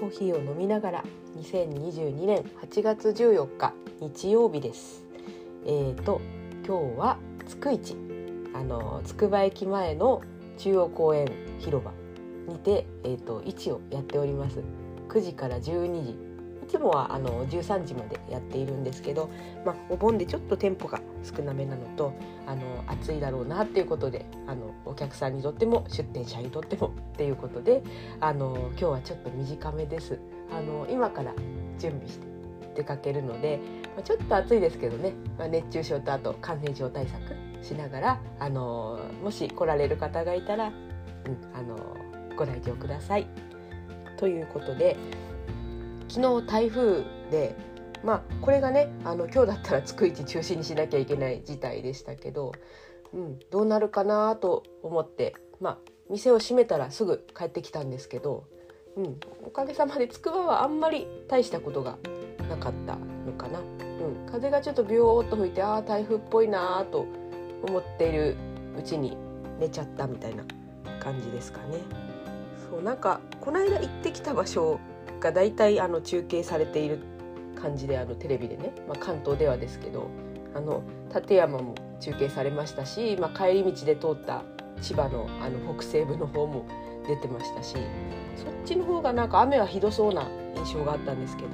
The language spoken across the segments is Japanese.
コーヒーを飲みながら2022年8月14日日曜日です。えーと今日はつくいちあのつくば駅前の中央公園広場にてえーと市をやっております。9時から12時つもはあの13時までやっているんですけど、まあ、お盆でちょっと店舗が少なめなのとあの暑いだろうなっていうことであのお客さんにとっても出店者にとってもっていうことであの今日はちょっと短めですあの今から準備して出かけるので、まあ、ちょっと暑いですけどね、まあ、熱中症とあと感染症対策しながらあのもし来られる方がいたら、うん、あのご来場ください。ということで昨日台風でまあこれがねあの今日だったら逐一中止にしなきゃいけない事態でしたけど、うん、どうなるかなと思ってまあ店を閉めたらすぐ帰ってきたんですけど、うん、おかげさまでつくばはあんまり大したことがなかったのかな。うん、風がちょっとビョーっと吹いてああ台風っぽいなと思っているうちに寝ちゃったみたいな感じですかね。そうなんかこの間行ってきた場所が大体あの中継されている感じであのテレビでね、まあ、関東ではですけどあの立山も中継されましたし、まあ、帰り道で通った千葉のあの北西部の方も出てましたしそっちの方がなんか雨はひどそうな印象があったんですけど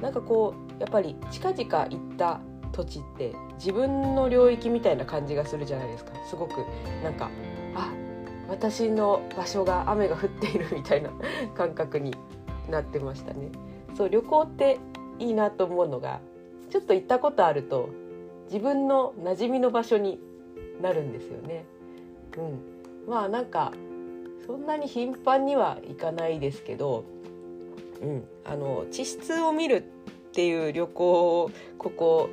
なんかこうやっぱり近々行った土地って自分の領域みたいな感じがするじゃないですか。すごくなんかあ私の場所が雨が降っているみたいな感覚になってましたね。そう旅行っていいなと思うのがちょっと行ったことあると自分の馴染みの場所になるんですよね。うん、まあなんかそんなに頻繁には行かないですけど、うん、あの地質を見るっていう旅行をここ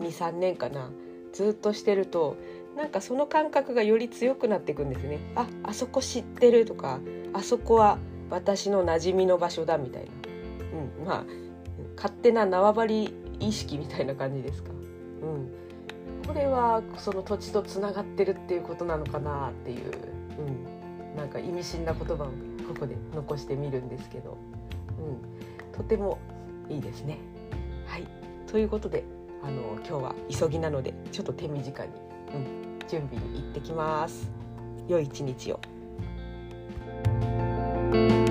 23年かなずっとしてるとなんかその感覚がより強くなっていくんですね。ああそこ知ってるとかあそこは私の馴染みの場所だみたいな、うん、まあ勝手な縄張り意識みたいな感じですか。うん、これはその土地とつながってるっていうことなのかなっていう、うん、なんか意味深な言葉をここで残してみるんですけど、うん、とてもいいですね。はい。ということであの今日は急ぎなのでちょっと手短に、うん、準備に行ってきます。良い一日を。thank you